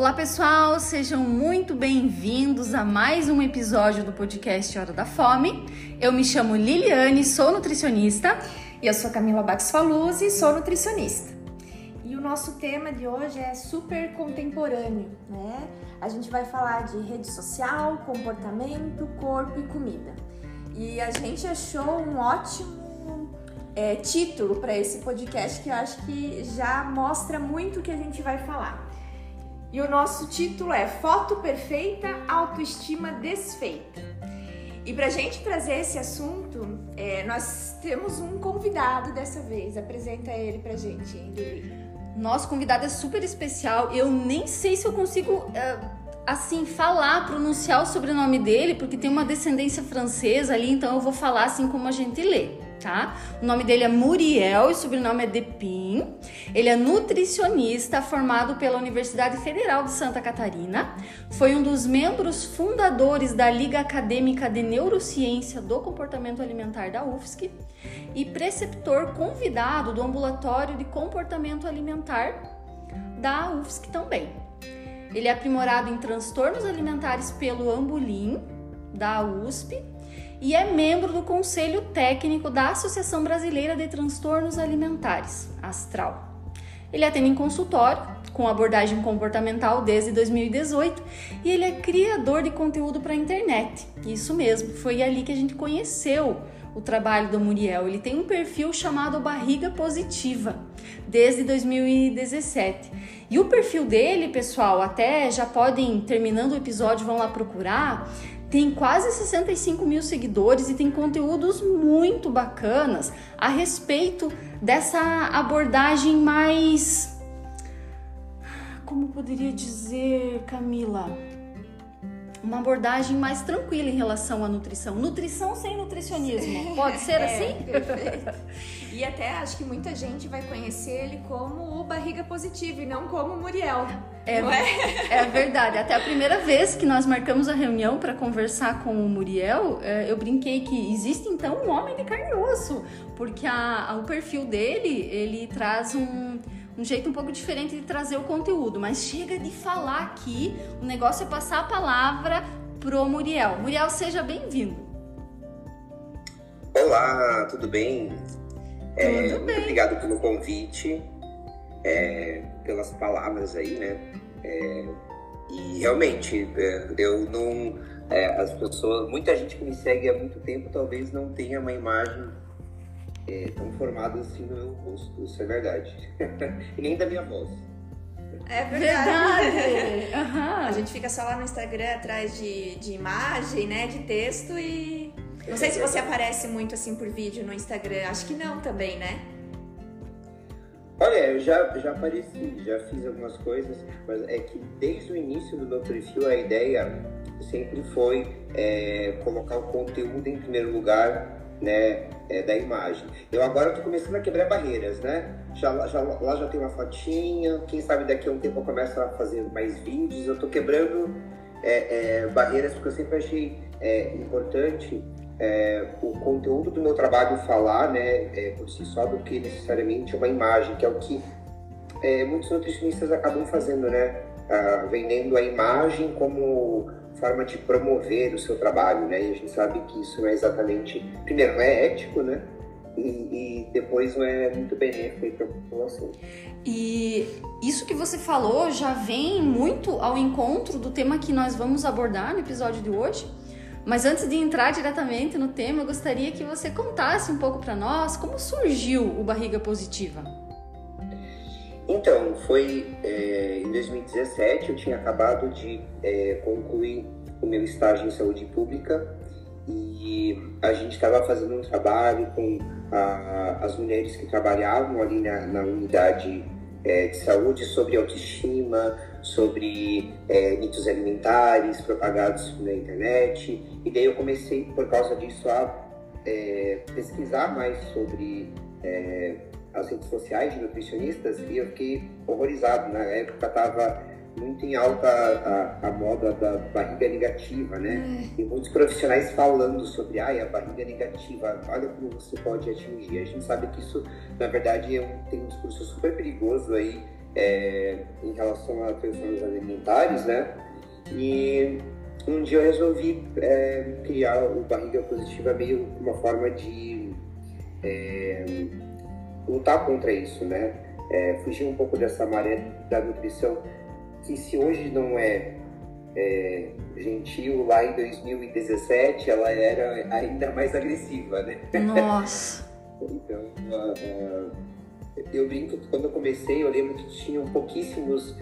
Olá pessoal, sejam muito bem-vindos a mais um episódio do podcast Hora da Fome. Eu me chamo Liliane, sou nutricionista. E eu sou Camila Bax Faluzzi, sou nutricionista. E o nosso tema de hoje é super contemporâneo, né? A gente vai falar de rede social, comportamento, corpo e comida. E a gente achou um ótimo é, título para esse podcast que eu acho que já mostra muito o que a gente vai falar. E o nosso título é Foto Perfeita, Autoestima Desfeita. E para gente trazer esse assunto, é, nós temos um convidado dessa vez. Apresenta ele para gente, Lili. Nosso convidado é super especial. Eu nem sei se eu consigo, uh, assim, falar, pronunciar o sobrenome dele, porque tem uma descendência francesa ali, então eu vou falar assim como a gente lê tá? O nome dele é Muriel e o sobrenome é Depin. Ele é nutricionista formado pela Universidade Federal de Santa Catarina. Foi um dos membros fundadores da Liga Acadêmica de Neurociência do Comportamento Alimentar da UFSC e preceptor convidado do Ambulatório de Comportamento Alimentar da UFSC também. Ele é aprimorado em transtornos alimentares pelo Ambulim da USP e é membro do Conselho Técnico da Associação Brasileira de Transtornos Alimentares, Astral. Ele atende em consultório com abordagem comportamental desde 2018 e ele é criador de conteúdo para a internet. Isso mesmo, foi ali que a gente conheceu o trabalho do Muriel. Ele tem um perfil chamado Barriga Positiva desde 2017. E o perfil dele, pessoal, até já podem, terminando o episódio, vão lá procurar tem quase 65 mil seguidores e tem conteúdos muito bacanas a respeito dessa abordagem mais. Como poderia dizer, Camila? uma abordagem mais tranquila em relação à nutrição. Nutrição sem nutricionismo. Pode ser é, assim? Perfeito. E até acho que muita gente vai conhecer ele como o barriga positiva e não como o Muriel. É, é? é verdade. Até a primeira vez que nós marcamos a reunião para conversar com o Muriel, é, eu brinquei que existe então um homem de carne e osso, porque a, a, o perfil dele ele traz um um jeito um pouco diferente de trazer o conteúdo, mas chega de falar aqui, o negócio é passar a palavra pro Muriel. Muriel, seja bem-vindo. Olá, tudo bem? É, tudo bem. Muito obrigado pelo convite, é, pelas palavras aí, né? É, e realmente, é, eu não. É, as pessoas, muita gente que me segue há muito tempo talvez não tenha uma imagem é, tão formado assim no meu rosto, isso é verdade. e nem da minha voz. É verdade. verdade. Uhum. A gente fica só lá no Instagram atrás de, de imagem, né? De texto e. Não sei se você aparece muito assim por vídeo no Instagram. Acho que não também, né? Olha, eu já, já apareci, já fiz algumas coisas, mas é que desde o início do meu perfil a ideia sempre foi é, colocar o conteúdo em primeiro lugar né, é, da imagem. Eu agora estou começando a quebrar barreiras, né? Já, já, lá já tem uma fotinha, quem sabe daqui a um tempo eu começo a fazer mais vídeos. Eu estou quebrando é, é, barreiras porque eu sempre achei é, importante é, o conteúdo do meu trabalho falar, né, é, por si só, do que necessariamente uma imagem, que é o que muitos nutricionistas acabam fazendo, né? Ah, vendendo a imagem como forma de promover o seu trabalho, né? E a gente sabe que isso não é exatamente, primeiro, não é ético, né? E, e depois não é muito benéfico para a população. E isso que você falou já vem muito ao encontro do tema que nós vamos abordar no episódio de hoje. Mas antes de entrar diretamente no tema, eu gostaria que você contasse um pouco para nós como surgiu o Barriga Positiva. Então, foi é, em 2017, eu tinha acabado de é, concluir o meu estágio em saúde pública e a gente estava fazendo um trabalho com a, as mulheres que trabalhavam ali na, na unidade é, de saúde sobre autoestima, sobre é, mitos alimentares propagados na internet. E daí eu comecei, por causa disso, a é, pesquisar mais sobre é, as redes sociais de nutricionistas e eu fiquei horrorizado. Na época estava muito em alta a, a, moda da barriga negativa, né? É. E muitos profissionais falando sobre ai, a barriga negativa, olha como você pode atingir. A gente sabe que isso, na verdade, é um, tem um discurso super perigoso aí é, em relação a transtornos alimentares, né? E um dia eu resolvi é, criar o Barriga Positiva meio uma forma de é, lutar contra isso, né? É, fugir um pouco dessa maré da nutrição que se hoje não é, é, gentil, lá em 2017 ela era ainda mais agressiva, né? Nossa! então, uh, uh, eu brinco que quando eu comecei, eu lembro que tinham pouquíssimos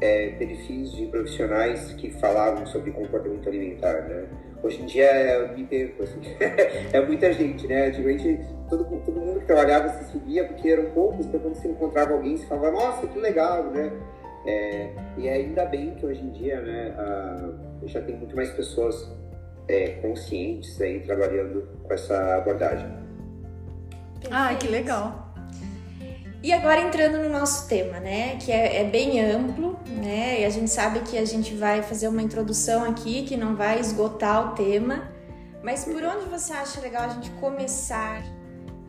é, perfis de profissionais que falavam sobre comportamento alimentar, né? Hoje em dia eu me assim. é muita gente, né? Antigamente todo, todo mundo que trabalhava se seguia porque eram poucos, então quando você encontrava alguém, você falava, nossa, que legal, né? É, e ainda bem que hoje em dia, né, a, já tem muito mais pessoas é, conscientes aí trabalhando com essa abordagem. Ah, que legal! E agora entrando no nosso tema, né, que é, é, bem amplo, né, e a gente sabe que a gente vai fazer uma introdução aqui que não vai esgotar o tema, mas por onde você acha legal a gente começar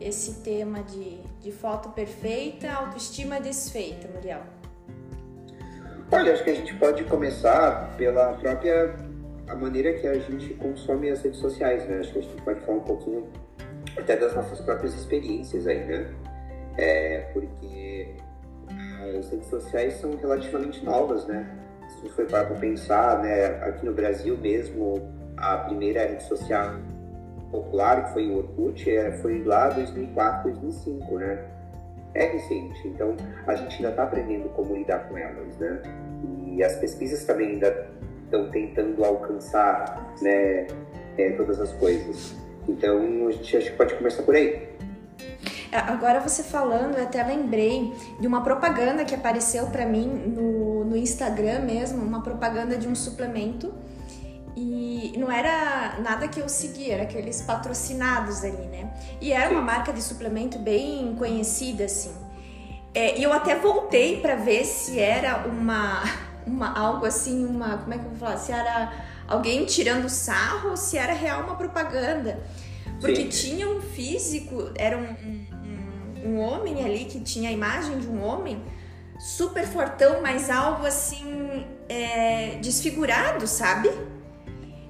esse tema de, de foto perfeita, autoestima desfeita, Muriel? Olha, acho que a gente pode começar pela própria a maneira que a gente consome as redes sociais, né? Acho que a gente pode falar um pouquinho até das nossas próprias experiências aí, né? É, porque as redes sociais são relativamente novas, né? Se a gente for para pensar, né, aqui no Brasil mesmo, a primeira rede social popular, que foi o Orkut, é, foi lá 2004, 2005, né? É recente, então a gente ainda está aprendendo como lidar com elas, né? E as pesquisas também ainda estão tentando alcançar, né, é, todas as coisas. Então a gente acho que pode começar por aí. É, agora você falando, eu até lembrei de uma propaganda que apareceu para mim no, no Instagram mesmo, uma propaganda de um suplemento. E não era nada que eu seguia, era aqueles patrocinados ali, né? E era uma marca de suplemento bem conhecida, assim. É, e eu até voltei para ver se era uma, uma algo assim, uma. Como é que eu vou falar? Se era alguém tirando sarro ou se era real uma propaganda. Porque Sim. tinha um físico, era um, um um homem ali que tinha a imagem de um homem super fortão, mas algo assim é, desfigurado, sabe?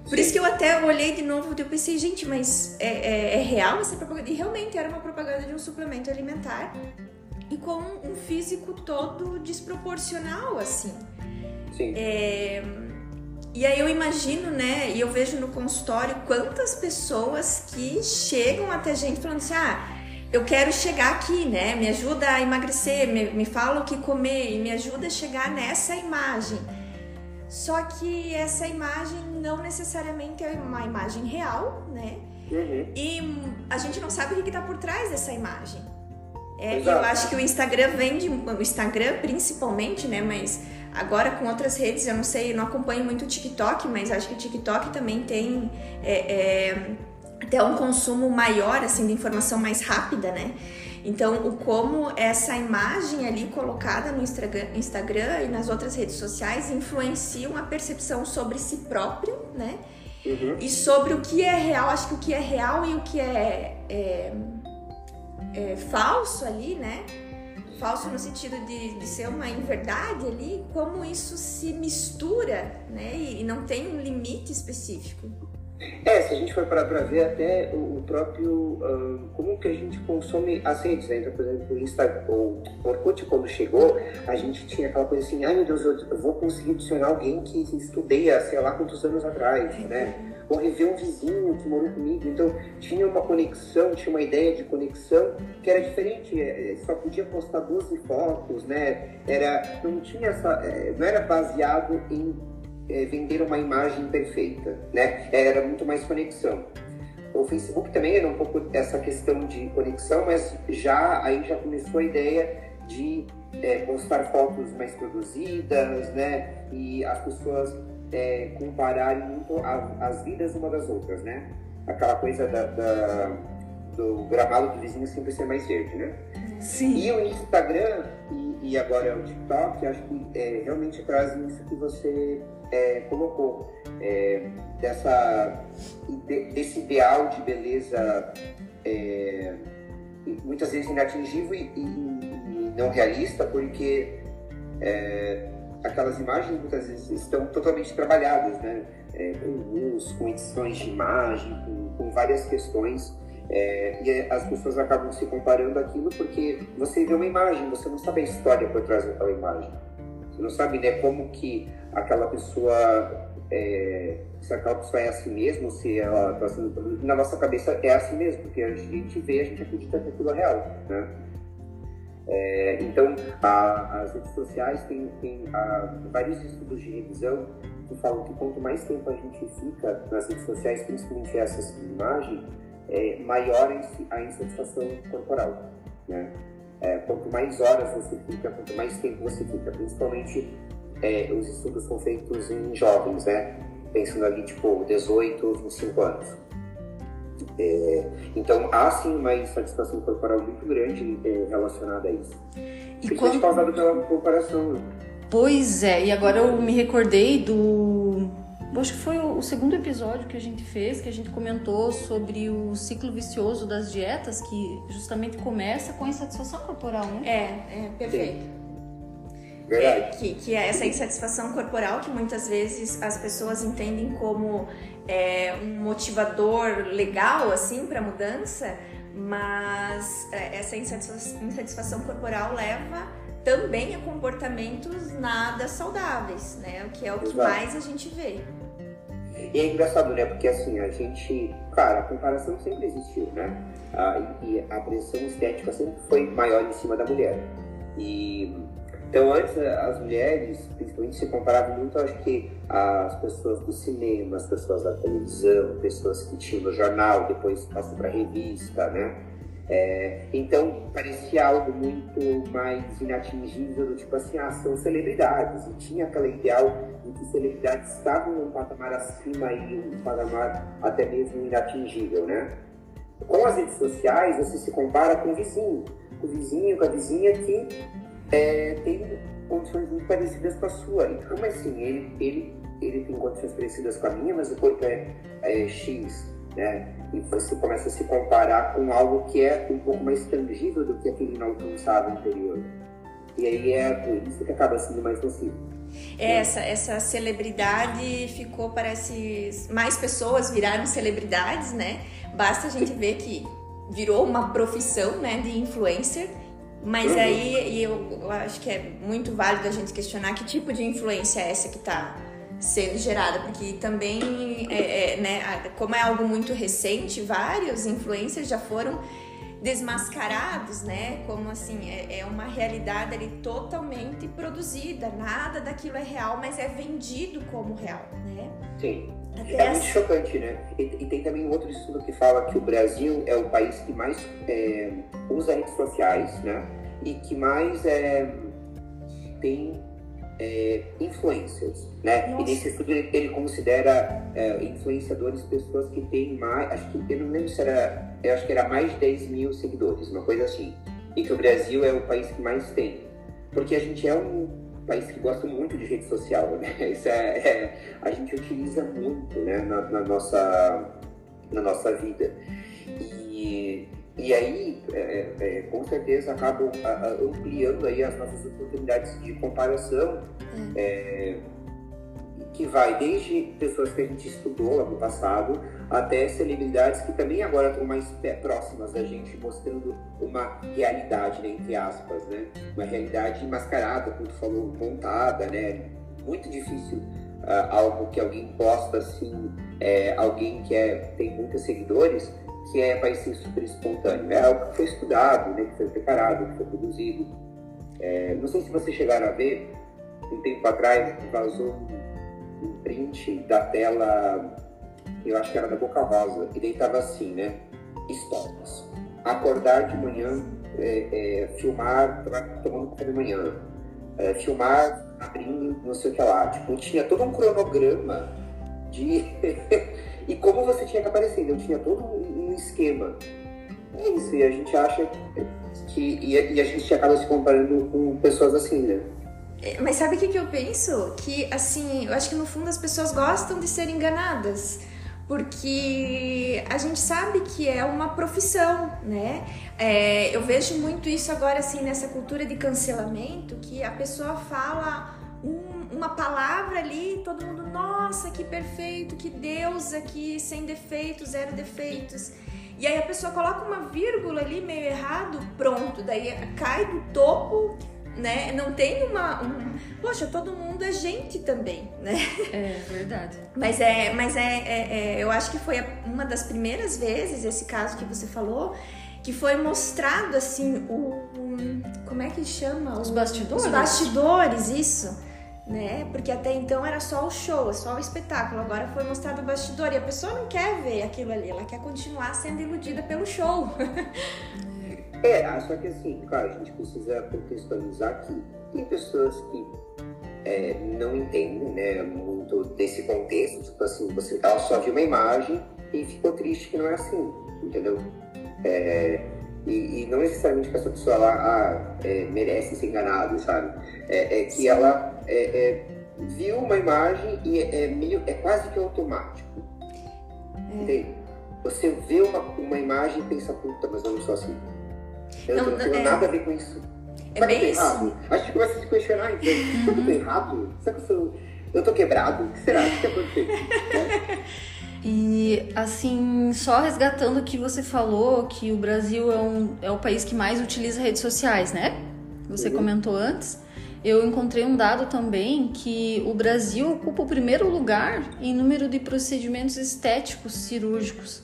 Por isso que eu até olhei de novo e eu pensei, gente, mas é, é, é, real essa propaganda? E realmente era uma propaganda de um suplemento alimentar e com um físico todo desproporcional, assim. Sim. É, e aí eu imagino, né, e eu vejo no consultório quantas pessoas que chegam até gente falando assim, ah, eu quero chegar aqui, né? Me ajuda a emagrecer, me, me fala o que comer e me ajuda a chegar nessa imagem. Só que essa imagem não necessariamente é uma imagem real, né? Uhum. E a gente não sabe o que está por trás dessa imagem. É, eu acho que o Instagram vende, o Instagram principalmente, né? Mas agora com outras redes, eu não sei, eu não acompanho muito o TikTok, mas acho que o TikTok também tem. É, é, até um consumo maior assim de informação mais rápida, né? Então, o como essa imagem ali colocada no Instagram e nas outras redes sociais influenciam a percepção sobre si próprio, né? Uhum. E sobre o que é real, acho que o que é real e o que é, é, é falso ali, né? Falso no sentido de, de ser uma inverdade ali, como isso se mistura, né? E, e não tem um limite específico. É, se a gente for parar para ver até o próprio uh, como que a gente consome as redes, né? Então, por exemplo, o Instagram, o Orkut quando chegou, a gente tinha aquela coisa assim, ai meu Deus, eu vou conseguir adicionar alguém que estudei sei lá quantos anos atrás, né? Vou rever um vizinho que morou comigo. Então, tinha uma conexão, tinha uma ideia de conexão que era diferente. É, é, só podia postar 12 fotos, né? Era, não tinha essa, é, não era baseado em é, vender uma imagem perfeita, né? Era muito mais conexão. O Facebook também era um pouco essa questão de conexão, mas já aí já começou a ideia de é, postar fotos mais produzidas, né? E as pessoas é, compararem muito a, as vidas uma das outras, né? Aquela coisa da, da, do gramado do vizinho sempre ser mais verde, né? Sim. E o Instagram e, e agora o TikTok, acho que é, realmente trazem isso que você é, colocou, é, dessa, desse ideal de beleza é, muitas vezes inatingível e, e, e, não realista, porque é, aquelas imagens muitas vezes estão totalmente trabalhadas, né? É, com luz, com edições de imagem, com, com várias questões. É, e as pessoas acabam se comparando aquilo porque você vê uma imagem, você não sabe a história por trás daquela imagem. Não sabe né, como que aquela pessoa, é, se aquela pessoa é assim mesmo, se ela está sendo. Na nossa cabeça é assim mesmo, porque a gente vê, a gente acredita que aquilo é real. Né? É, então, a, as redes sociais têm, têm a, vários estudos de revisão que falam que quanto mais tempo a gente fica nas redes sociais, principalmente essas de imagem, é, maior a insatisfação corporal. Né? É, quanto mais horas você fica, quanto mais tempo você fica, principalmente é, os estudos são feitos em jovens, né? Pensando ali, tipo, 18, 25 anos. É, então, há sim uma insatisfação corporal muito grande é, relacionada a isso. E Principalmente quando... causada pela comparação. Né? Pois é, e agora eu me recordei do acho que foi o segundo episódio que a gente fez, que a gente comentou sobre o ciclo vicioso das dietas, que justamente começa com a insatisfação corporal, né? É, é perfeito. É, que, que é essa insatisfação corporal que muitas vezes as pessoas entendem como é, um motivador legal assim para mudança, mas é, essa insatisfação, insatisfação corporal leva também a comportamentos nada saudáveis, né? O que é o que Exato. mais a gente vê. E é engraçado, né? Porque assim, a gente. Cara, a comparação sempre existiu, né? Ah, e a pressão estética sempre foi maior em cima da mulher. E. Então, antes, as mulheres, principalmente, se comparavam muito, acho que, as pessoas do cinema, as pessoas da televisão, pessoas que tinham no jornal, depois passou para revista, né? É, então, parecia algo muito mais inatingível, do tipo assim, ah, são celebridades. E tinha aquela ideal de que celebridades estavam num patamar acima e um patamar até mesmo inatingível, né? Com as redes sociais, você se compara com o vizinho, com o vizinho, com a vizinha que é, tem condições muito parecidas com a sua. E como assim? Ele, ele, ele tem condições parecidas com a minha, mas o corpo é, é X né? E você começa a se comparar com algo que é um pouco mais tangível do que aquele inalcançável anterior. E aí é por isso que acaba sendo mais nocivo. É, essa, essa celebridade ficou, parece. Mais pessoas viraram celebridades, né? Basta a gente ver que virou uma profissão né, de influencer. Mas uhum. aí eu, eu acho que é muito válido a gente questionar que tipo de influência é essa que está sendo gerada, porque também, é, é, né, como é algo muito recente, vários influencers já foram desmascarados, né? Como assim, é, é, uma realidade ali totalmente produzida, nada daquilo é real, mas é vendido como real, né? Sim. Até é muito chocante, né? E, e, tem também um outro estudo que fala que o Brasil é o país que mais é, usa redes sociais, né? E que mais é, tem é, influencers, né? Nossa. E nesse estudo ele, ele considera é, influenciadores pessoas que têm mais, acho que eu não lembro se era, eu acho que era mais de 10 mil seguidores, uma coisa assim. E que o Brasil é o país que mais tem, porque a gente é um país que gosta muito de rede social, né? Isso é, é a gente utiliza muito, né, na, na nossa na nossa vida. E e aí, é, é, é, com certeza, acabam ampliando aí as nossas oportunidades de comparação, hum. é, que vai desde pessoas que a gente estudou lá no passado, até celebridades que também agora estão mais próximas da gente, mostrando uma realidade, né, entre aspas, né? Uma realidade mascarada, como tu falou, montada, né? Muito difícil uh, algo que alguém posta assim, é, alguém que é, tem muitos seguidores, que é, vai ser super espontâneo. É algo que foi estudado, né, que foi preparado, que foi produzido. É, não sei se vocês chegaram a ver, um tempo atrás vazou um, print da tela, eu acho que era da Boca Rosa, e daí tava assim, né? Stories. Acordar de manhã, é, é, filmar, tomando café de manhã, é, filmar, abrindo, não sei o que lá. Tipo, tinha todo um cronograma de. e como você tinha que aparecer. Eu tinha todo um esquema. É isso, e a gente acha que. E a, e a gente acaba se comparando com pessoas assim, né? É, mas sabe o que, que eu penso? Que, assim, eu acho que no fundo as pessoas gostam de ser enganadas. porque a gente sabe que é uma profissão, né? É, eu vejo muito isso agora assim nessa cultura de cancelamento, que a pessoa fala um, uma palavra ali, todo mundo, nossa, que perfeito, que Deus aqui, sem defeitos, zero defeitos. E aí a pessoa coloca uma vírgula ali meio errado, pronto, daí cai do topo né? Não tem uma, um, poxa, todo mundo é gente também, né? É verdade. Mas é, mas é, é, é, eu acho que foi uma das primeiras vezes esse caso que você falou que foi mostrado assim o, como é que chama os bastidores, os bastidores isso. Né? Porque até então era só o show, só o espetáculo. Agora foi mostrado o bastidor e a pessoa não quer ver aquilo ali, ela quer continuar sendo iludida pelo show. É, ah, só que assim, claro, a gente precisa contextualizar que tem pessoas que é, não entendem né, muito desse contexto, tipo assim, você ela só viu uma imagem e ficou triste que não é assim, entendeu? É, e, e, não necessariamente que essa pessoa lá ah, é, merece ser enganada, sabe? É, é que ela é, é, viu uma imagem e é, meio, é quase que automático. Entende? Você vê uma, uma imagem e pensa, puta, mas eu não sou assim. Eu não, não tenho é... nada a ver com isso. É bem isso. Errado? Acho que começa a se questionar, então. Será que eu tô errado? Será que eu, sou... eu tô quebrado? O que será? O que aconteceu? E assim, só resgatando o que você falou, que o Brasil é, um, é o país que mais utiliza redes sociais, né? Você uhum. comentou antes. Eu encontrei um dado também que o Brasil ocupa o primeiro lugar em número de procedimentos estéticos cirúrgicos.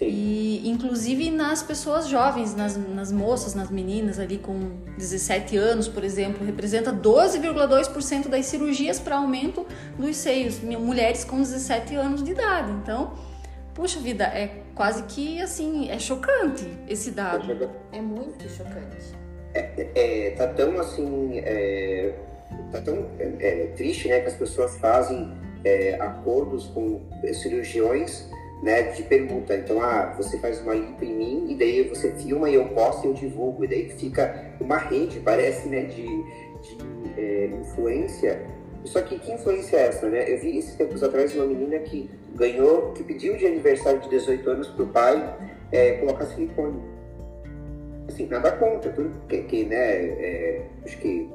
E inclusive nas pessoas jovens, nas, nas moças, nas meninas ali com 17 anos, por exemplo, representa 12,2% das cirurgias para aumento dos seios, mulheres com 17 anos de idade. Então, puxa vida, é quase que assim, é chocante esse dado. É muito chocante. É, é tá tão assim, é, tá tão é, é triste, né, que as pessoas fazem é, acordos com cirurgiões né, de permuta. Então, ah, você faz uma lipo em mim e daí você filma e eu posto e eu divulgo. E daí fica uma rede, parece, né, de, de é, influência. Só que que influência é essa, né? Eu vi esses tempos atrás uma menina que ganhou, que pediu de aniversário de 18 anos pro pai é, colocar silicone. Assim, nada contra, tudo que, que né, é, acho que...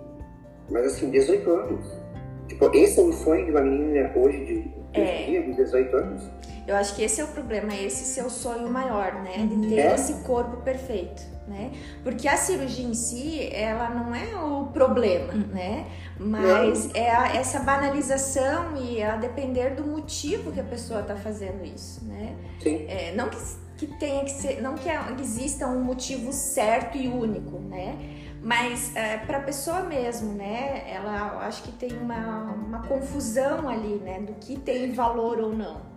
Mas assim, 18 anos. Tipo, esse é um sonho de uma menina hoje de, de, é. de 18 anos. Eu acho que esse é o problema, esse seu sonho maior, né? De ter é. esse corpo perfeito, né? Porque a cirurgia em si, ela não é o problema, hum. né? Mas não. é a, essa banalização e a depender do motivo que a pessoa está fazendo isso, né? Sim. É, não que, que tenha que ser, não que exista um motivo certo e único, né? Mas é, para a pessoa mesmo, né? Ela acho que tem uma, uma confusão ali, né? Do que tem valor ou não.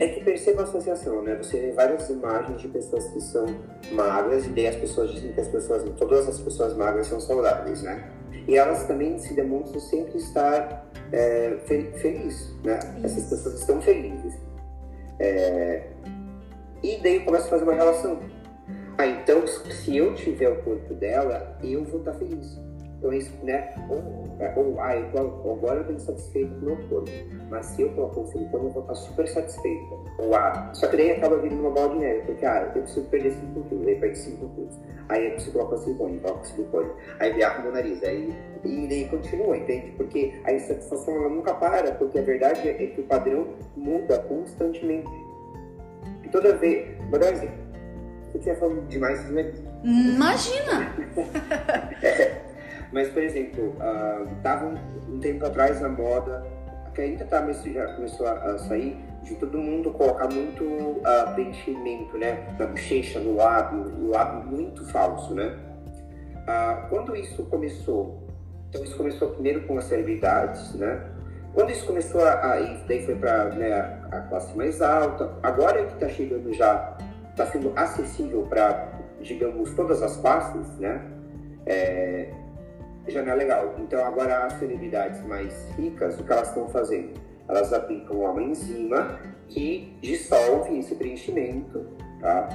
É que perceba a associação, né? Você vê várias imagens de pessoas que são magras e daí as pessoas dizem que as pessoas, todas as pessoas magras são saudáveis, né? E elas também se demonstram sempre estar é, fel felizes, né? Isso. Essas pessoas estão felizes. É... E daí começa a fazer uma relação. Ah, então se eu tiver o corpo dela, eu vou estar feliz. Então, isso, né? Ou, é, ou ah, eu tô, agora eu estou insatisfeito com o meu corpo, mas se eu colocar o silicone, eu vou estar super satisfeito. Ou ah, só que daí acaba vindo uma bola de neve, porque ah, eu preciso perder 5 quilos, aí perde 5 quilos. Aí eu preciso colocar o silicone, coloca o silicone. Aí viaja o meu nariz, aí, e daí continua, entende? Porque a insatisfação ela nunca para, porque a verdade é que o padrão muda constantemente. E toda vez, vou dar um exemplo. Você tinha falado demais, né? Imagina! é, mas, por exemplo, uh, um, tempo atrás na moda, que ainda tá, já começou a, a, sair, de todo mundo colocar muito uh, preenchimento, né? Na bochecha, no lábio, no lábio muito falso, né? Uh, quando isso começou, então isso começou primeiro com as celebridades, né? Quando isso começou a, a daí foi para né, a classe mais alta, agora é que está chegando já, está sendo acessível para, digamos, todas as classes, né? É, já não é legal. Então agora as celebridades mais ricas, o que elas estão fazendo? Elas aplicam uma enzima que dissolve esse preenchimento, tá?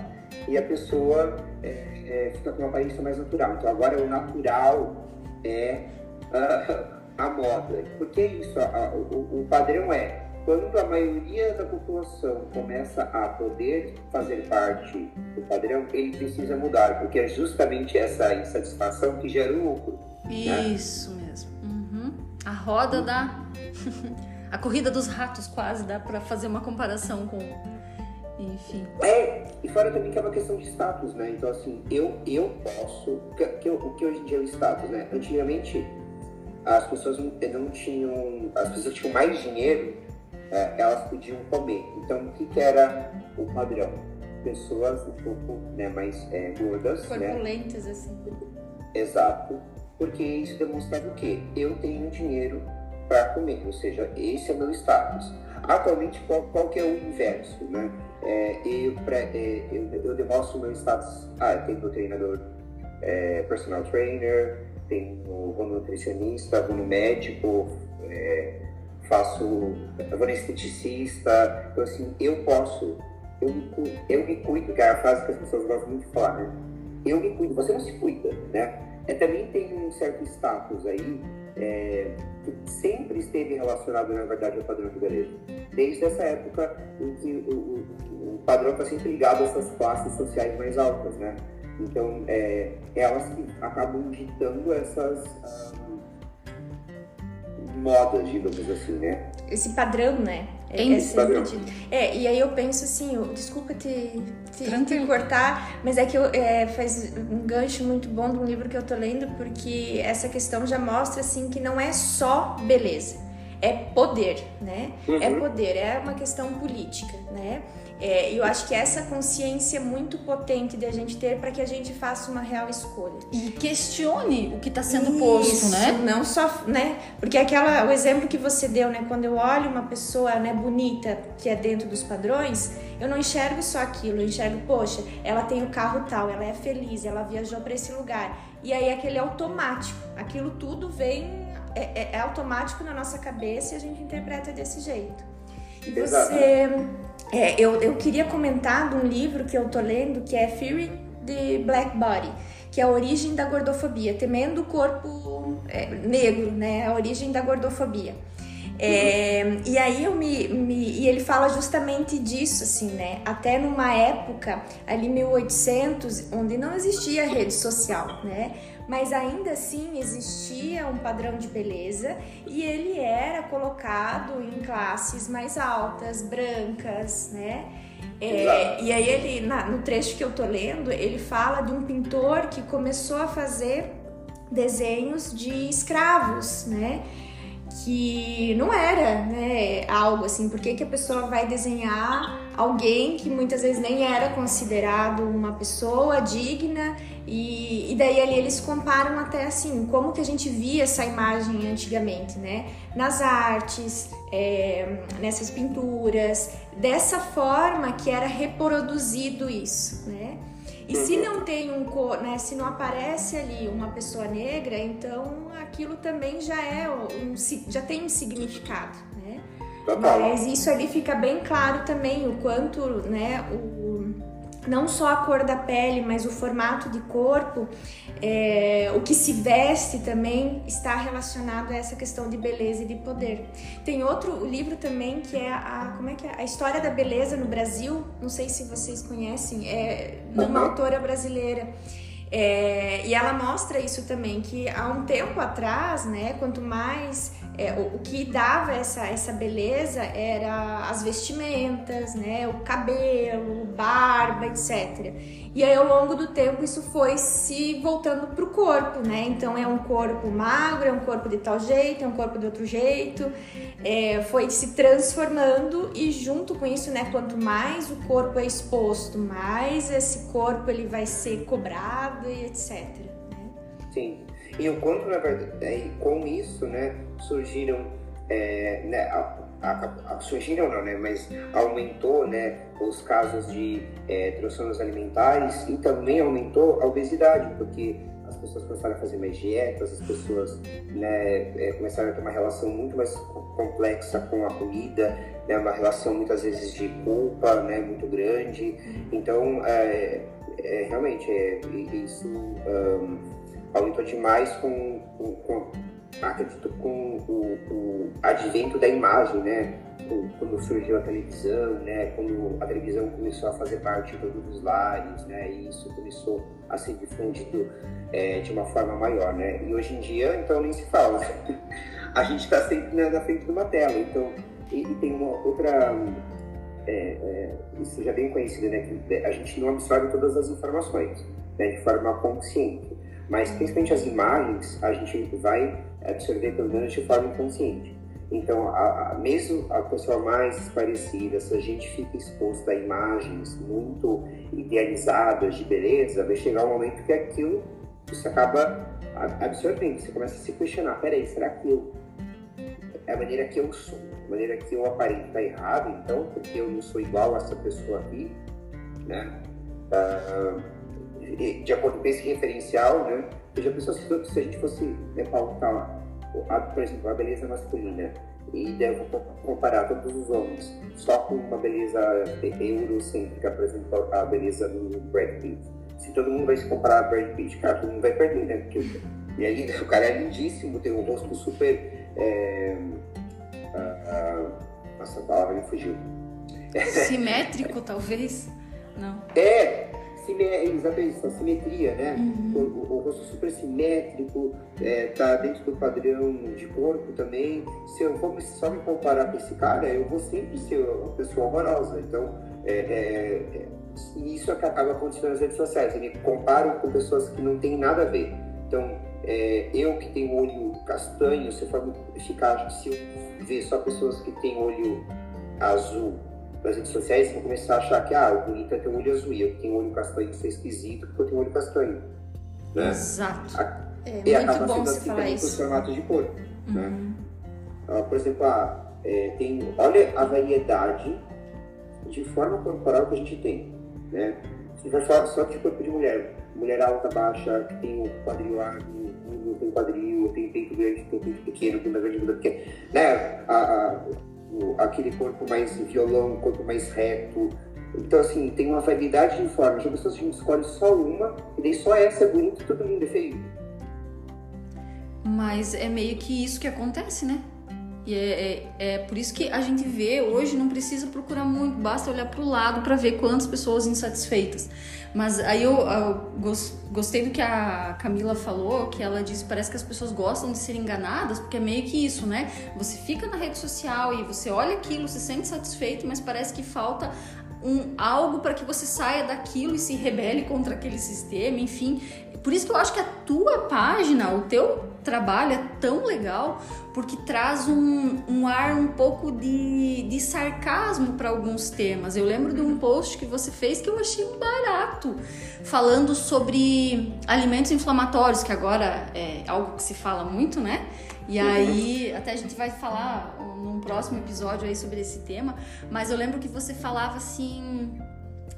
E a pessoa é, é, fica com uma aparência mais natural. Então agora o natural é a, a moda. Porque isso, a, o, o, padrão é quando a maioria da população começa a poder fazer parte do padrão, ele precisa mudar, porque é justamente essa insatisfação que gera o lucro. Né? Isso né? mesmo. Uhum. A roda da. a corrida dos ratos, quase, dá para fazer uma comparação com. Enfim. É, e fora também que é uma questão de status, né? Então, assim, eu, eu posso. Que, que, o que hoje em dia é o status, né? Antigamente, as pessoas não tinham. As pessoas tinham mais dinheiro é, elas podiam comer. Então, o que, que era o padrão? Pessoas um pouco né, mais é, gordas. Né? Corpulentas, né? assim. Exato. Porque isso demonstrava o quê? Eu tenho dinheiro para comer, ou seja, esse é meu status. Atualmente, qual, qual que é o inverso, né? É, eu, pra, é, eu, eu, demonstro o meu status. Ah, eu tenho meu treinador é, personal trainer, tenho, vou nutricionista, vou no médico, é, faço, eu vou esteticista, então assim, eu posso, eu me, cuido, eu me cuido, que é a frase que as pessoas gostam muito de falar, né? Eu me cuido, você não se cuida, né? É, também tem um certo status aí, é, que sempre esteve relacionado, na verdade, ao padrão de beleza. Desde essa época em que o, o, o padrão está sempre ligado a essas classes sociais mais altas, né? Então, é, elas que acabam ditando essas... Uh, modas, digamos assim, né? Esse padrão, né? É, é, padrão. é, e aí eu penso assim, eu, desculpa te, te, te, cortar, mas é que eu, é, faz um gancho muito bom de um livro que eu tô lendo, porque essa questão já mostra assim que não é só beleza, é poder, né? É uhum. É poder, é uma questão política, né? É, eu acho que essa consciência é muito potente de a gente ter para que a gente faça uma real escolha. E questione o que está sendo Isso, posto, né? Não só, né? Porque aquela, o exemplo que você deu, né? Quando eu olho uma pessoa né, bonita que é dentro dos padrões, eu não enxergo só aquilo, eu enxergo, poxa, ela tem o carro tal, ela é feliz, ela viajou para esse lugar. E aí aquele automático, aquilo tudo vem, é, é, é automático na nossa cabeça e a gente interpreta desse jeito. E você é, eu, eu queria comentar de um livro que eu tô lendo que é Fury the Black Body, que é a origem da gordofobia, temendo o corpo é, negro, né? A origem da gordofobia. É, uhum. E aí eu me, me, e ele fala justamente disso, assim, né? Até numa época ali 1800, onde não existia rede social, né? Mas ainda assim existia um padrão de beleza e ele era colocado em classes mais altas, brancas, né? É, e aí ele, na, no trecho que eu tô lendo, ele fala de um pintor que começou a fazer desenhos de escravos, né? Que não era né, algo assim, por que, que a pessoa vai desenhar alguém que muitas vezes nem era considerado uma pessoa digna e, e, daí ali eles comparam até assim, como que a gente via essa imagem antigamente, né? Nas artes, é, nessas pinturas, dessa forma que era reproduzido isso, né? E se não tem um né, se não aparece ali uma pessoa negra, então aquilo também já é um, já tem um significado, né? Mas isso ali fica bem claro também o quanto, né, o não só a cor da pele, mas o formato de corpo, é, o que se veste também está relacionado a essa questão de beleza e de poder. Tem outro livro também que é a como é que é a história da beleza no Brasil. Não sei se vocês conhecem, é de uma autora brasileira. É, e ela mostra isso também que há um tempo atrás, né, quanto mais é, o, o, que dava essa, essa beleza era as vestimentas, né, o cabelo, barba, etc. E aí ao longo do tempo isso foi se voltando para o corpo, né? Então é um corpo magro, é um corpo de tal jeito, é um corpo de outro jeito, é, foi se transformando e junto com isso, né, quanto mais o corpo é exposto, mais esse corpo ele vai ser cobrado e etc. Né? Sim. E o quanto, na verdade, com isso, né, surgiram, é, né, a, a, a, surgiram não, né, mas aumentou, né, os casos de é, transtornos alimentares e também aumentou a obesidade, porque pessoas começaram a fazer mais dietas, as pessoas né, é, começaram a ter uma relação muito mais complexa com a comida, né, uma relação muitas vezes de culpa né, muito grande. Então, é, é realmente, é, isso um, aumentou demais com, com, com acredito com o, o, advento da imagem, né? Quando surgiu a televisão, né, quando a televisão começou a fazer parte de todos os lares, né, e isso começou a ser difundido é, de uma forma maior, né, e hoje em dia, então, nem se fala. a gente está sempre né, na frente de uma tela, então, e, e tem uma outra, é, é, isso já é bem conhecido, né, que a gente não absorve todas as informações, né, de forma consciente, mas principalmente as imagens a gente vai absorver pelo menos de forma inconsciente. Então, a, a, mesmo a pessoa mais parecida, se a gente fica exposto a imagens muito idealizadas de beleza, vai chegar um momento que aquilo você acaba absorvendo, você começa a se questionar, peraí, será que eu é a maneira que eu sou, a maneira que eu aparento está errado, então, porque eu não sou igual a essa pessoa aqui, né? Ah, de acordo com esse referencial, né? Eu já pensou se, a gente fosse né, pautar a, por exemplo, a beleza masculina e devo comparar todos os homens só com uma beleza eurocêntrica, por exemplo, a beleza do Brad Pitt. Se todo mundo vai se comparar a Brad Pitt, cara, todo mundo vai perder, né? Porque e aí, o cara é lindíssimo, tem um rosto super. É, a, nossa, a palavra me fugiu. Simétrico, talvez? Não. É, exatamente, essa simetria, né? Uhum. O, o, rosto super simétrico, é, tá dentro do padrão de corpo também. Se eu for só me comparar com esse cara, eu vou sempre ser uma pessoa horrorosa. Então, é, é, é isso é que acaba acontecendo nas redes sociais. Ele compara com pessoas que não têm nada a ver. Então, é, eu que tenho olho castanho, se for ficar, se eu ver só pessoas que têm olho azul nas redes sociais vão começar a achar que ah, o bonito é ter um olho azul e eu que tenho olho castanho ser esquisito porque eu tenho olho castanho. Né? Exato. A, é e muito bom você falar isso. Os formatos de corpo. Né? Uhum. Né? Ah, por exemplo, ah, é, tem, olha a variedade de forma corporal que a gente tem. Né? Se vai falar só de corpo de mulher, mulher alta, baixa, que tem o quadril largo, não tem quadril, tem peito grande, tem peito pequeno, tem bunda pequena. Né? A, a, aquele corpo mais violão, corpo mais reto. Então, assim, tem uma variedade de formas. Já pessoas a gente escolhe só uma, e daí só essa é bonita e todo mundo é feio. Mas é meio que isso que acontece, né? E é, é, é, por isso que a gente vê hoje, não precisa procurar muito, basta olhar para o lado para ver quantas pessoas insatisfeitas. Mas aí eu, eu, gostei do que a Camila falou, que ela disse parece que as pessoas gostam de ser enganadas, porque é meio que isso, né? Você fica na rede social e você olha aquilo, se sente satisfeito, mas parece que falta um algo para que você saia daquilo e se rebele contra aquele sistema, enfim. Por isso que eu acho que a tua página, o teu trabalho é tão legal, porque traz um, um ar um pouco de, de sarcasmo para alguns temas. Eu lembro de um post que você fez que eu achei barato, falando sobre alimentos inflamatórios, que agora é algo que se fala muito, né? E aí, até a gente vai falar num próximo episódio aí sobre esse tema, mas eu lembro que você falava assim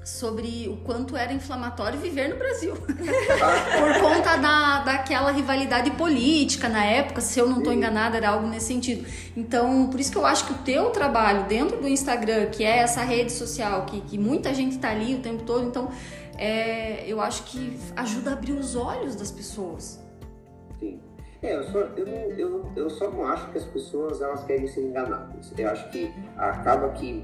sobre o quanto era inflamatório viver no Brasil. Por conta da, daquela rivalidade política na época, se eu não estou enganada, era algo nesse sentido. Então, por isso que eu acho que o teu trabalho dentro do Instagram, que é essa rede social, que, que muita gente está ali o tempo todo, então é, eu acho que ajuda a abrir os olhos das pessoas. É, eu só, eu, eu, eu só não acho que as pessoas elas querem ser enganadas. Eu acho que acaba que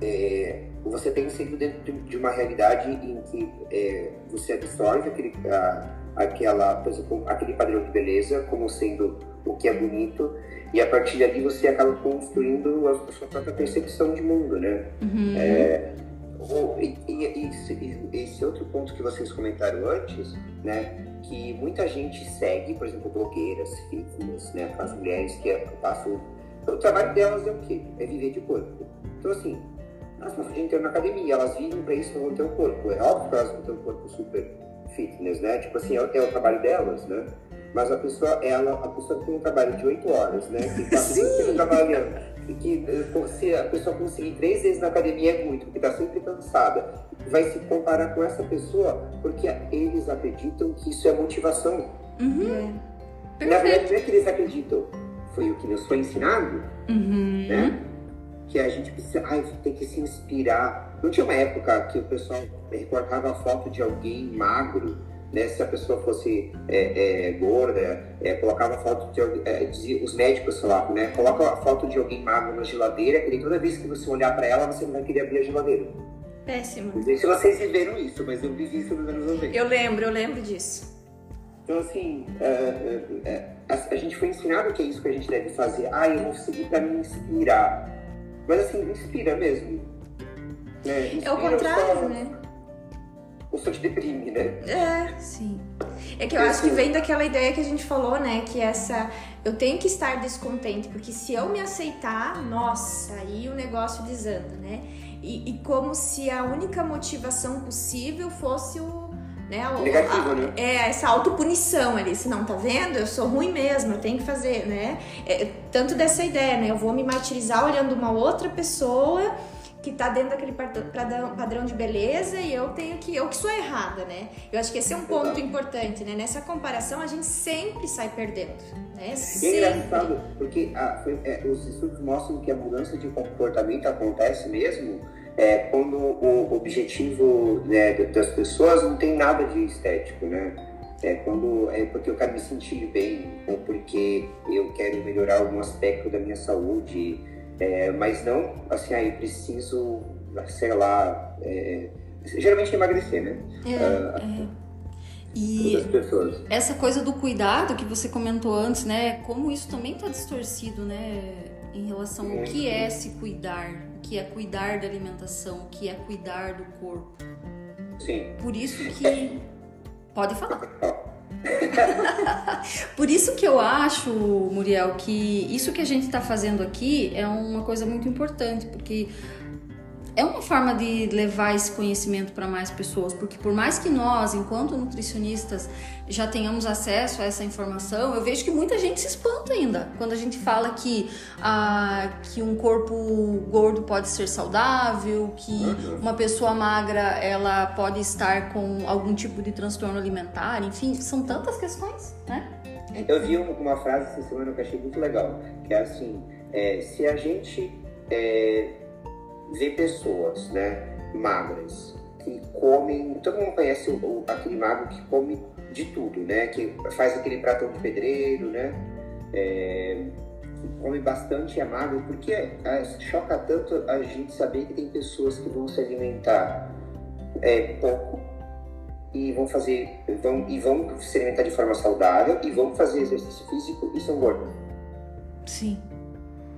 é, você tem sido dentro de uma realidade em que é, você absorve aquele, a, aquela, por exemplo, aquele padrão de beleza como sendo o que é bonito e a partir dali você acaba construindo a sua própria percepção de mundo, né? Uhum. É, e, e, e, esse outro ponto que vocês comentaram antes, né, que muita gente segue, por exemplo, blogueiras, fitness, né, as mulheres que passam, o trabalho delas é o quê? É viver de corpo. Então assim, elas passam o dia inteiro na academia, elas vivem para isso, para manter o corpo. É óbvio que elas vão ter um corpo super fitness, né? Tipo assim, é, é o trabalho delas, né? Mas a pessoa, ela, a pessoa que tem um trabalho de 8 horas, né? Que está sempre trabalhando, e que eh, se a pessoa conseguir três vezes na academia é muito, porque está sempre cansada, vai se comparar com essa pessoa porque eles acreditam que isso é motivação. Uhum. Na verdade, não é que eles acreditam, foi o que nos foi ensinado, uhum. né? que a gente precisa, ai, tem que se inspirar. Não tinha uma época que o pessoal recortava a foto de alguém magro, né? Se a pessoa fosse é, é, gorda, é, colocava foto de é, os médicos falavam, né? Coloca a foto de alguém magro na geladeira e toda vez que você olhar para ela, você não vai querer abrir a geladeira. Péssimo. Não sei se vocês viveram isso, mas eu vivi isso nos anos 90. Eu lembro, eu lembro disso. Então, assim, é, é, a, gente foi ensinado que é isso que a gente deve fazer. Ah, eu vou seguir para me inspirar. Mas, assim, inspira mesmo. Né? Inspira é o contrário, né? Ou só te deprime, né? É, sim. É que eu acho que vem daquela ideia que a gente falou, né? Que essa. Eu tenho que estar descontente, porque se eu me aceitar, nossa, aí o negócio desanda, né? E, e como se a única motivação possível fosse o né? O, Negativo, a, né? É, essa autopunição ali. Se não, tá vendo? Eu sou ruim mesmo, eu tenho que fazer, né? É, tanto dessa ideia, né? Eu vou me martirizar olhando uma outra pessoa que tá dentro daquele padrão de beleza e eu tenho que eu que sou errada, né? Eu acho que esse é um ponto importante, né? Nessa comparação a gente sempre sai perdendo, né? Sempre. É engraçado porque a, foi, é, os estudos mostram que a mudança de comportamento acontece mesmo é, quando o objetivo né, das pessoas não tem nada de estético, né? É quando é porque eu quero me sentir bem ou porque eu quero melhorar algum aspecto da minha saúde, é, mas não assim, aí ah, preciso, sei lá, é, geralmente emagrecer, né? É, uh, E essa coisa do cuidado que você comentou antes, né? Como isso também está distorcido, né? Em relação ao que é se cuidar, que é cuidar da alimentação, que é cuidar do corpo. Sim. Por isso que. Pode falar. Por isso que eu acho, Muriel, que isso que a gente está fazendo aqui é uma coisa muito importante, porque é uma forma de levar esse conhecimento para mais pessoas, porque por mais que nós, enquanto nutricionistas, já tenhamos acesso a essa informação, eu vejo que muita gente se espanta ainda quando a gente fala que, ah, que um corpo gordo pode ser saudável, que uhum. uma pessoa magra ela pode estar com algum tipo de transtorno alimentar, enfim, são tantas questões, né? Eu vi uma frase essa semana que eu achei muito legal, que é assim, é, se a gente é, vê pessoas, né, magras, que comem. Todo mundo conhece o, o, aquele magro que come de tudo, né? Que faz aquele pratão de pedreiro, né? É, come bastante e é magro, porque é, choca tanto a gente saber que tem pessoas que vão se alimentar é, pouco e vão fazer vão, e vão se alimentar de forma saudável e vão fazer exercício físico e são gordos. Sim.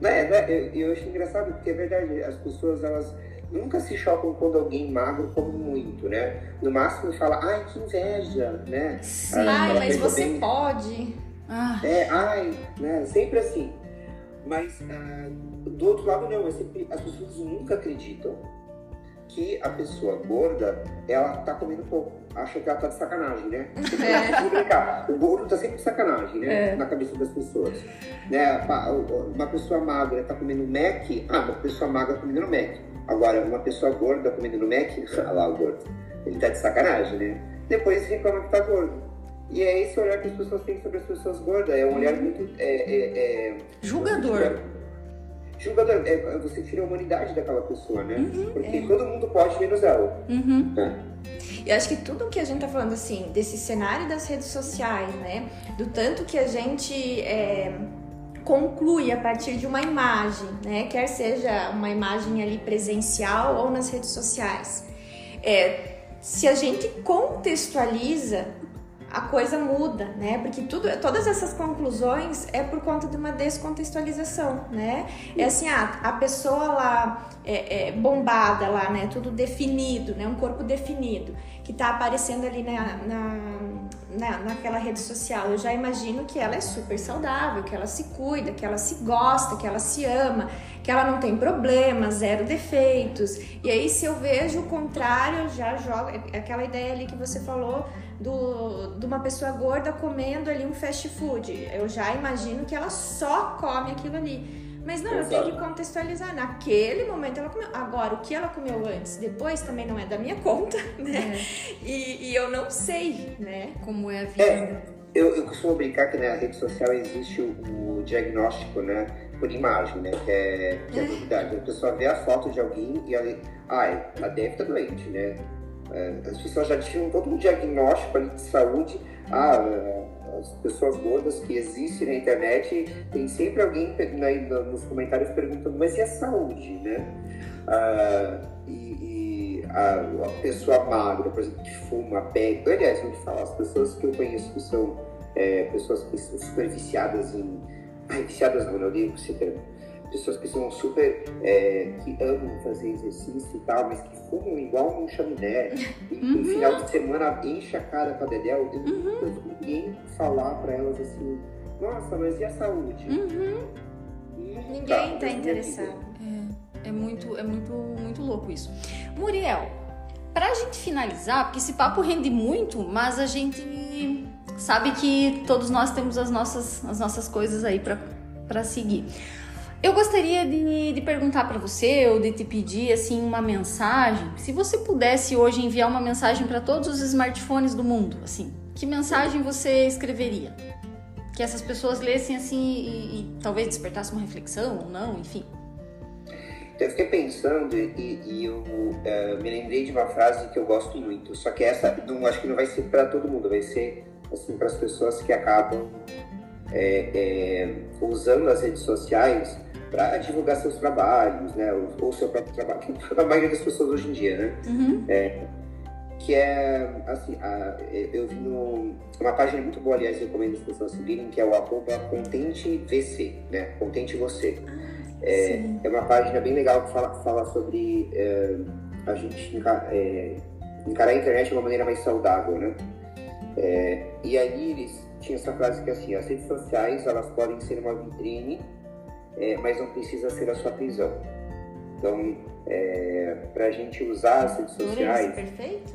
Né, né, eu, eu acho engraçado porque é verdade, as pessoas elas nunca se chocam quando alguém magro come muito, né? No máximo fala, ai, que inveja, né? Sim. Ai, mas você bem... pode. Ah. É, ai, né? Sempre assim. Mas ah, do outro lado não, é sempre, as pessoas nunca acreditam que a pessoa gorda, ela tá comendo pouco. Acha que ela tá de sacanagem, né? É. brincar. O gordo tá sempre de sacanagem, né? É. Na cabeça das pessoas. Né? Uma pessoa magra tá comendo Mac, ah, uma pessoa magra tá comendo Mac. Agora, uma pessoa gorda comendo no Mac, olha lá o gordo. Ele tá de sacanagem, né? Depois reclama que tá gordo. E é esse olhar que as pessoas têm sobre as pessoas gordas. É um olhar muito. É, é, é, Julgador julgador, é, você tira a humanidade daquela pessoa, né? Uhum, Porque é. todo mundo pode menos ela. Uhum. Né? Eu acho que tudo que a gente tá falando, assim, desse cenário das redes sociais, né? Do tanto que a gente é, conclui a partir de uma imagem, né? Quer seja uma imagem ali presencial ou nas redes sociais. É, se a gente contextualiza a coisa muda, né? Porque tudo, todas essas conclusões é por conta de uma descontextualização, né? É assim, ah, a pessoa lá é, é bombada lá, né? Tudo definido, né? Um corpo definido que tá aparecendo ali na, na, na, naquela rede social. Eu já imagino que ela é super saudável, que ela se cuida, que ela se gosta, que ela se ama, que ela não tem problemas, zero defeitos. E aí, se eu vejo o contrário, eu já jogo é aquela ideia ali que você falou do, de uma pessoa gorda comendo ali um fast food. Eu já imagino que ela só come aquilo ali. Mas não, Exato. eu tenho que contextualizar. Naquele momento ela comeu. Agora, o que ela comeu antes, depois também não é da minha conta, né? É. E, e, eu não sei, né? Como é a vida. É, eu, eu costumo brincar que na rede social existe o, o diagnóstico, né? Por imagem, né? Que é, que é, é. novidade. A pessoa vê a foto de alguém e ela. Ah, ela deve estar doente, né? É, as pessoas já tinham todo um diagnóstico ali de saúde. Ah, as pessoas gordas que existem na internet, tem sempre alguém né, nos comentários perguntando, mas e a saúde, né? Ah, e, e a, a, pessoa magra, por exemplo, que fuma, bebe. Aliás, te falar, as pessoas que eu conheço que são é, pessoas que são super viciadas em. Ai, viciadas não, eu odeio esse termo pessoas que são super. É, que amam fazer exercício e tal, mas que fumam igual um chaminé. E uhum. no final de semana enche a cara com a Dedel. Eu uhum. ninguém falar pra elas assim: nossa, mas e a saúde? Uhum. E, ninguém tá, tá interessado. É, é, muito, é muito, muito louco isso. Muriel, pra gente finalizar, porque esse papo rende muito, mas a gente sabe que todos nós temos as nossas, as nossas coisas aí para seguir. Eu gostaria de, de perguntar para você ou de te pedir assim uma mensagem. Se você pudesse hoje enviar uma mensagem para todos os smartphones do mundo, assim, que mensagem você escreveria? Que essas pessoas lessem assim e, e talvez despertasse uma reflexão ou não, enfim. Então, eu fiquei pensando e, e eu uh, me lembrei de uma frase que eu gosto muito. Só que essa, não, acho que não vai ser para todo mundo, vai ser assim para as pessoas que acabam é, é, usando as redes sociais para divulgar seus trabalhos, né? Ou, ou seu próprio trabalho, a maioria das pessoas hoje em dia, né? Uhum. É, que é, assim, a, eu vi no, uma página muito boa, aliás, recomendo as pessoas seguirem, que é o arroba contentevc, né? Contente Você. Ah, é, é, uma página bem legal que fala, fala sobre é, a gente encar, é, encarar a internet de uma maneira mais saudável, né? É, e aí eles tinham essa frase que é assim, as redes sociais, elas podem ser uma vitrine é, mas não precisa ser a sua prisão. Então, é, para a gente usar as redes sociais. perfeito?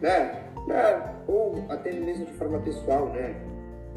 Né, né, ou até mesmo de forma pessoal, né?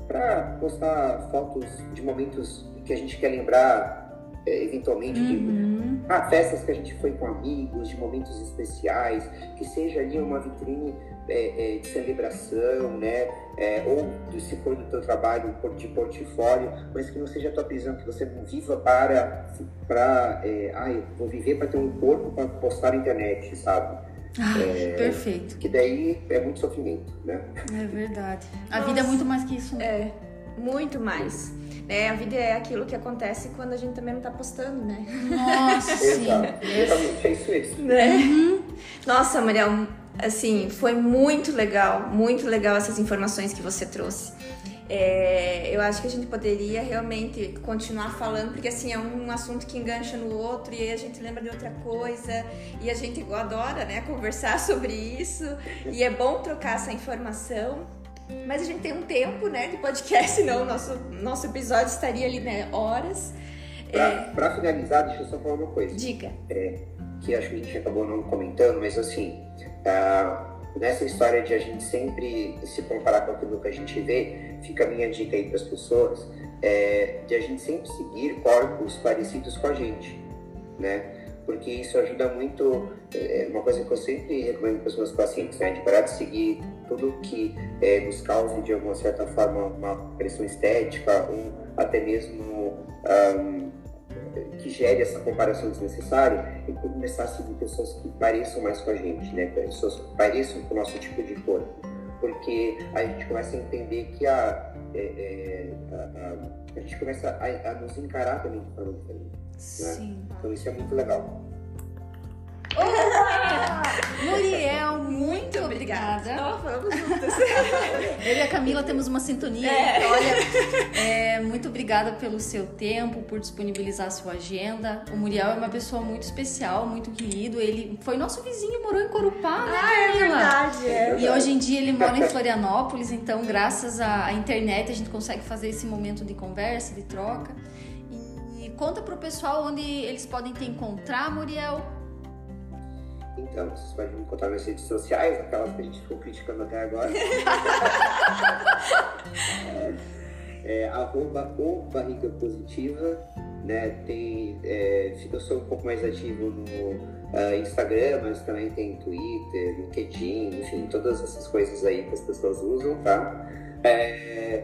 Para postar fotos de momentos que a gente quer lembrar, é, eventualmente, uhum. de ah, festas que a gente foi com amigos, de momentos especiais, que seja ali uma vitrine é, é, de celebração, né? É, ou se for do teu trabalho de portfólio, mas que não seja a tua prisão, que você não viva para, para é, ah, eu vou viver para ter um corpo para postar na internet, sabe? Ah, perfeito. Que daí é muito sofrimento, né? É verdade. A Nossa, vida é muito mais que isso. Né? É, muito mais. É, a vida é aquilo que acontece quando a gente também não tá postando, né? Nossa, sim. Exatamente, é isso mesmo. Né? Uhum. Nossa, Mariel, assim, foi muito legal, muito legal essas informações que você trouxe. É, eu acho que a gente poderia realmente continuar falando, porque assim é um assunto que engancha no outro e a gente lembra de outra coisa e a gente adora, né, conversar sobre isso e é bom trocar essa informação. Mas a gente tem um tempo, né, de podcast, senão nosso nosso episódio estaria ali, né, horas. Para é... finalizar, deixa eu só falar uma coisa. Diga. É, que acho que a gente acabou não comentando, mas assim, ah, nessa história de a gente sempre se comparar com aquilo que a gente vê, fica a minha dica aí para as pessoas, é, de a gente sempre seguir corpos parecidos com a gente, né? Porque isso ajuda muito, é uma coisa que eu sempre recomendo para os meus pacientes, né? De parar de seguir tudo que é, nos cause de alguma certa forma uma pressão estética ou até mesmo um, que gere essa comparação desnecessária e começar a seguir pessoas que pareçam mais com a gente, né? Pessoas que pareçam com o nosso tipo de corpo. Porque a gente começa a entender que a, é, é, a, a, a, gente começa a, a, nos encarar também de forma diferente. Né? Então isso é muito legal. Muriel, muito, obrigada. juntas. Eu e a Camila temos uma sintonia. É. Olha, é, muito obrigada pelo seu tempo, por disponibilizar a sua agenda. O Muriel é uma pessoa muito especial, muito querido. Ele foi nosso vizinho, morou em Corupá, né, ah, é verdade, é E hoje em dia ele mora em Florianópolis, então graças à internet a gente consegue fazer esse momento de conversa, de troca. E conta pro pessoal onde eles podem te encontrar, Muriel. Então, vocês podem me encontrar nas redes sociais, aquelas que a gente ficou criticando até agora. é, é, arroba o Barriga Positiva, né? Tem, é, eu sou um pouco mais ativo no uh, Instagram, mas também tem Twitter, LinkedIn, enfim, todas essas coisas aí que as pessoas usam, tá? É,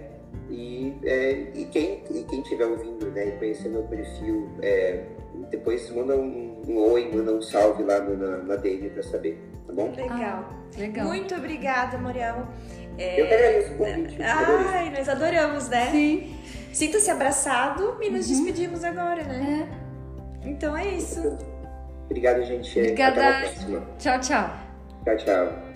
e, é, e, quem, e quem estiver ouvindo né, e conhecer meu perfil, é, depois manda um, um oi, manda um salve lá no, na, na DM para saber. tá bom? Legal. Ah, legal. Muito obrigada, Muriel. É... Eu que agradeço o convite. Ai, nós adoramos, né? Sim. Sinta-se abraçado e nos uhum. despedimos agora, né? É. Então é isso. Obrigado, gente. Obrigada. Até a próxima. Tchau, tchau. Tchau, tchau.